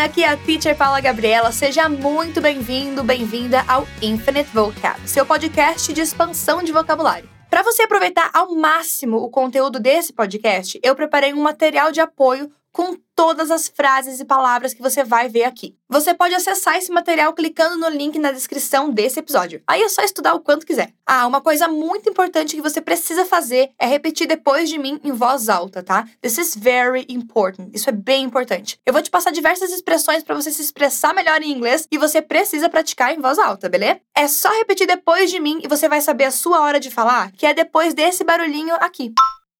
Aqui é a Teacher Paula Gabriela. Seja muito bem-vindo, bem-vinda ao Infinite Vocab, seu podcast de expansão de vocabulário. Para você aproveitar ao máximo o conteúdo desse podcast, eu preparei um material de apoio com todas as frases e palavras que você vai ver aqui. Você pode acessar esse material clicando no link na descrição desse episódio. Aí é só estudar o quanto quiser. Ah, uma coisa muito importante que você precisa fazer é repetir depois de mim em voz alta, tá? This is very important. Isso é bem importante. Eu vou te passar diversas expressões para você se expressar melhor em inglês e você precisa praticar em voz alta, beleza? É só repetir depois de mim e você vai saber a sua hora de falar, que é depois desse barulhinho aqui.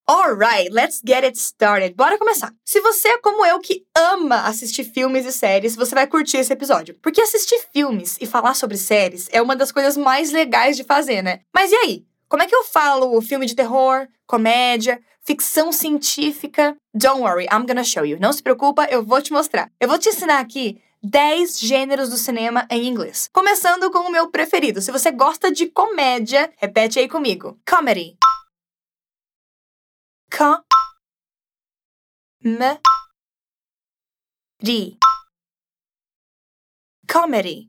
Alright, let's get it started. Bora começar. Se você é como eu que ama assistir filmes e séries, você vai curtir esse episódio. Porque assistir filmes e falar sobre séries é uma das coisas mais legais de fazer, né? Mas e aí? Como é que eu falo filme de terror, comédia, ficção científica? Don't worry, I'm gonna show you. Não se preocupa, eu vou te mostrar. Eu vou te ensinar aqui 10 gêneros do cinema em inglês. Começando com o meu preferido. Se você gosta de comédia, repete aí comigo. Comedy. Comedy.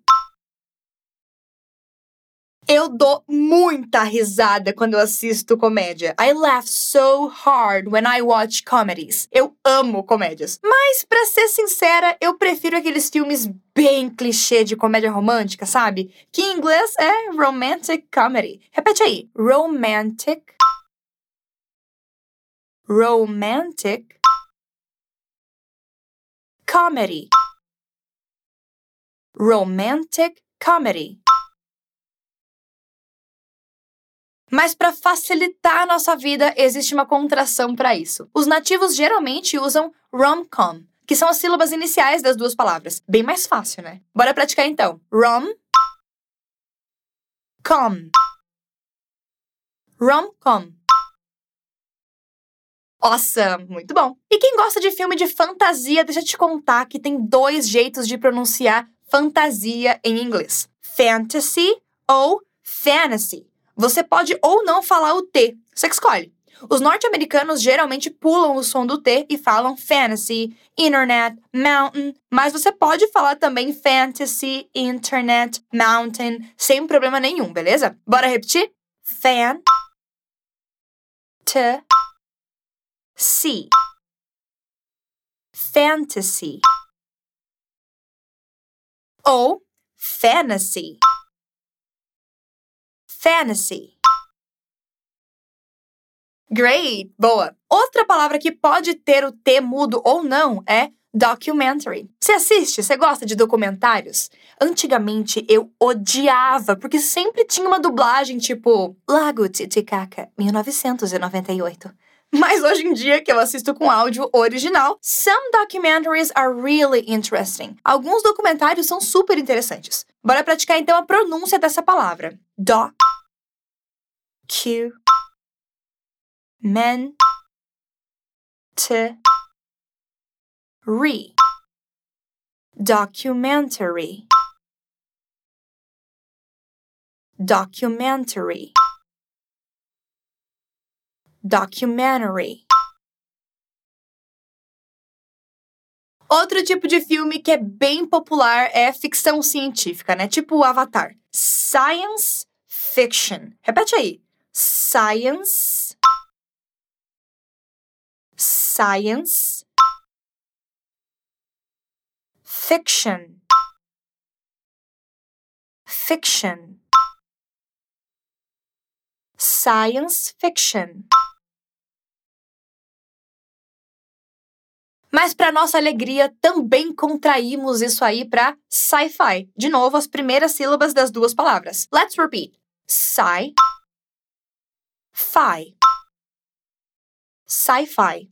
Eu dou muita risada quando assisto comédia. I laugh so hard when I watch comedies. Eu amo comédias. Mas, pra ser sincera, eu prefiro aqueles filmes bem clichê de comédia romântica, sabe? Que em inglês é romantic comedy. Repete aí. Romantic romantic comedy romantic comedy Mas para facilitar a nossa vida, existe uma contração para isso. Os nativos geralmente usam rom-com, que são as sílabas iniciais das duas palavras. Bem mais fácil, né? Bora praticar então. Rom com rom-com Awesome! Muito bom. E quem gosta de filme de fantasia, deixa eu te contar que tem dois jeitos de pronunciar fantasia em inglês: fantasy ou fantasy. Você pode ou não falar o T, você que escolhe. Os norte-americanos geralmente pulam o som do T e falam fantasy, internet, mountain, mas você pode falar também fantasy, internet, mountain, sem problema nenhum, beleza? Bora repetir? Fan, t, See. Fantasy. Ou fantasy. Fantasy. Great! Boa! Outra palavra que pode ter o T mudo ou não é documentary. Você assiste? Você gosta de documentários? Antigamente eu odiava, porque sempre tinha uma dublagem tipo Lago Titicaca, 1998. Mas hoje em dia, que eu assisto com áudio original, some documentaries are really interesting. Alguns documentários são super interessantes. Bora praticar então a pronúncia dessa palavra. Doc, Q, men, t, re, documentary, documentary documentary. Outro tipo de filme que é bem popular é ficção científica, né? Tipo o Avatar. Science fiction. Repete aí. Science. Science. Fiction. Fiction. Science fiction. Mas, para nossa alegria, também contraímos isso aí para sci-fi. De novo, as primeiras sílabas das duas palavras. Let's repeat. Sci. Fi. Sci-fi.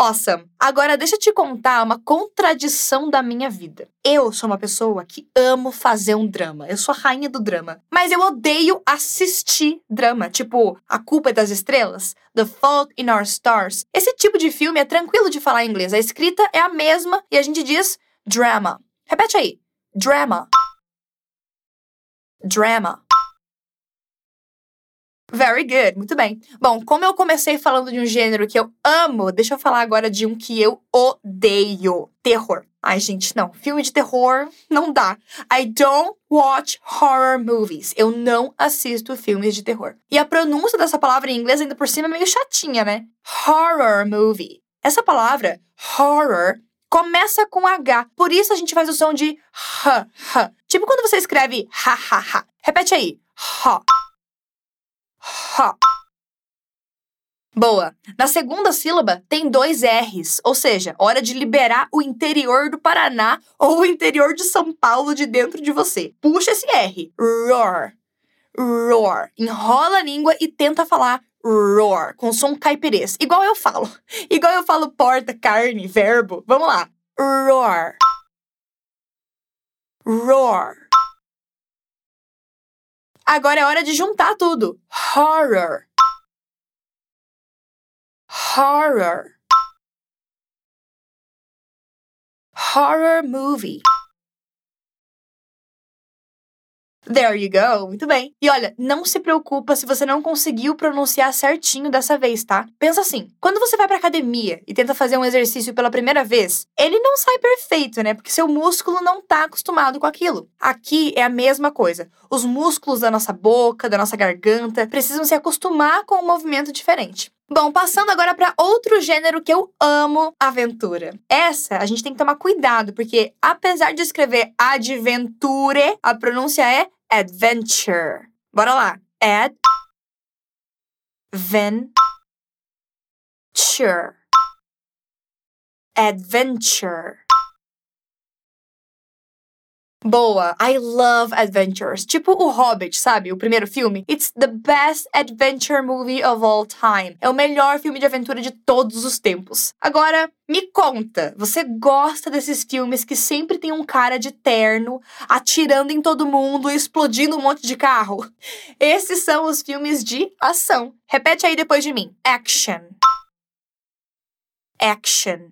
Awesome! Agora deixa eu te contar uma contradição da minha vida. Eu sou uma pessoa que amo fazer um drama. Eu sou a rainha do drama. Mas eu odeio assistir drama. Tipo, A Culpa é das Estrelas, The Fault in Our Stars. Esse tipo de filme é tranquilo de falar em inglês. A escrita é a mesma e a gente diz drama. Repete aí. Drama. Drama. Very good, muito bem. Bom, como eu comecei falando de um gênero que eu amo, deixa eu falar agora de um que eu odeio: terror. Ai, gente, não. Filme de terror não dá. I don't watch horror movies. Eu não assisto filmes de terror. E a pronúncia dessa palavra em inglês ainda por cima é meio chatinha, né? Horror movie. Essa palavra, horror, começa com H. Por isso a gente faz o som de H, H. Tipo quando você escreve ha, ha, ha. Repete aí. Ha. Ha. Boa. Na segunda sílaba tem dois R's, ou seja, hora de liberar o interior do Paraná ou o interior de São Paulo de dentro de você. Puxa esse R. Roar. Roar. Enrola a língua e tenta falar roar, com som caipirês. Igual eu falo. Igual eu falo porta, carne, verbo. Vamos lá. Roar. Roar. Agora é hora de juntar tudo. Horror. Horror. Horror movie. There you go. Muito bem. E olha, não se preocupa se você não conseguiu pronunciar certinho dessa vez, tá? Pensa assim: quando você vai pra academia e tenta fazer um exercício pela primeira vez, ele não sai perfeito, né? Porque seu músculo não tá acostumado com aquilo. Aqui é a mesma coisa. Os músculos da nossa boca, da nossa garganta, precisam se acostumar com um movimento diferente. Bom, passando agora para outro gênero que eu amo, aventura. Essa a gente tem que tomar cuidado, porque apesar de escrever adventure, a pronúncia é adventure. Bora lá. Ad venture. Adventure. Boa, I love adventures. Tipo o Hobbit, sabe? O primeiro filme. It's the best adventure movie of all time. É o melhor filme de aventura de todos os tempos. Agora, me conta, você gosta desses filmes que sempre tem um cara de terno atirando em todo mundo e explodindo um monte de carro? Esses são os filmes de ação. Repete aí depois de mim. Action. Action.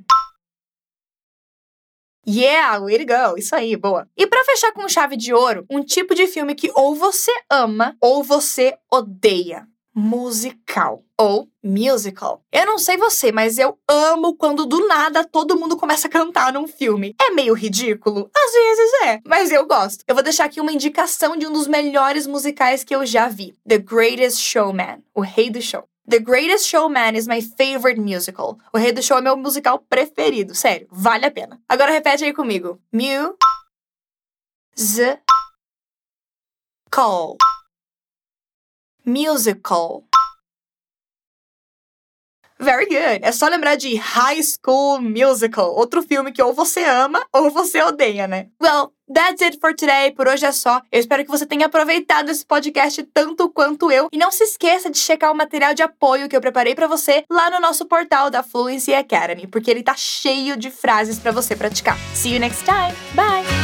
Yeah, way to go. Isso aí, boa. E para fechar com chave de ouro, um tipo de filme que ou você ama ou você odeia. Musical ou musical. Eu não sei você, mas eu amo quando do nada todo mundo começa a cantar num filme. É meio ridículo? Às vezes é, mas eu gosto. Eu vou deixar aqui uma indicação de um dos melhores musicais que eu já vi: The Greatest Showman, O Rei do Show. The Greatest Showman is my favorite musical. O Rei do Show é meu musical preferido, sério, vale a pena. Agora repete aí comigo. Mu z call musical. Very good. É só lembrar de High School Musical, outro filme que ou você ama ou você odeia, né? Well, that's it for today. Por hoje é só. Eu espero que você tenha aproveitado esse podcast tanto quanto eu. E não se esqueça de checar o material de apoio que eu preparei para você lá no nosso portal da Fluency Academy, porque ele tá cheio de frases para você praticar. See you next time. Bye!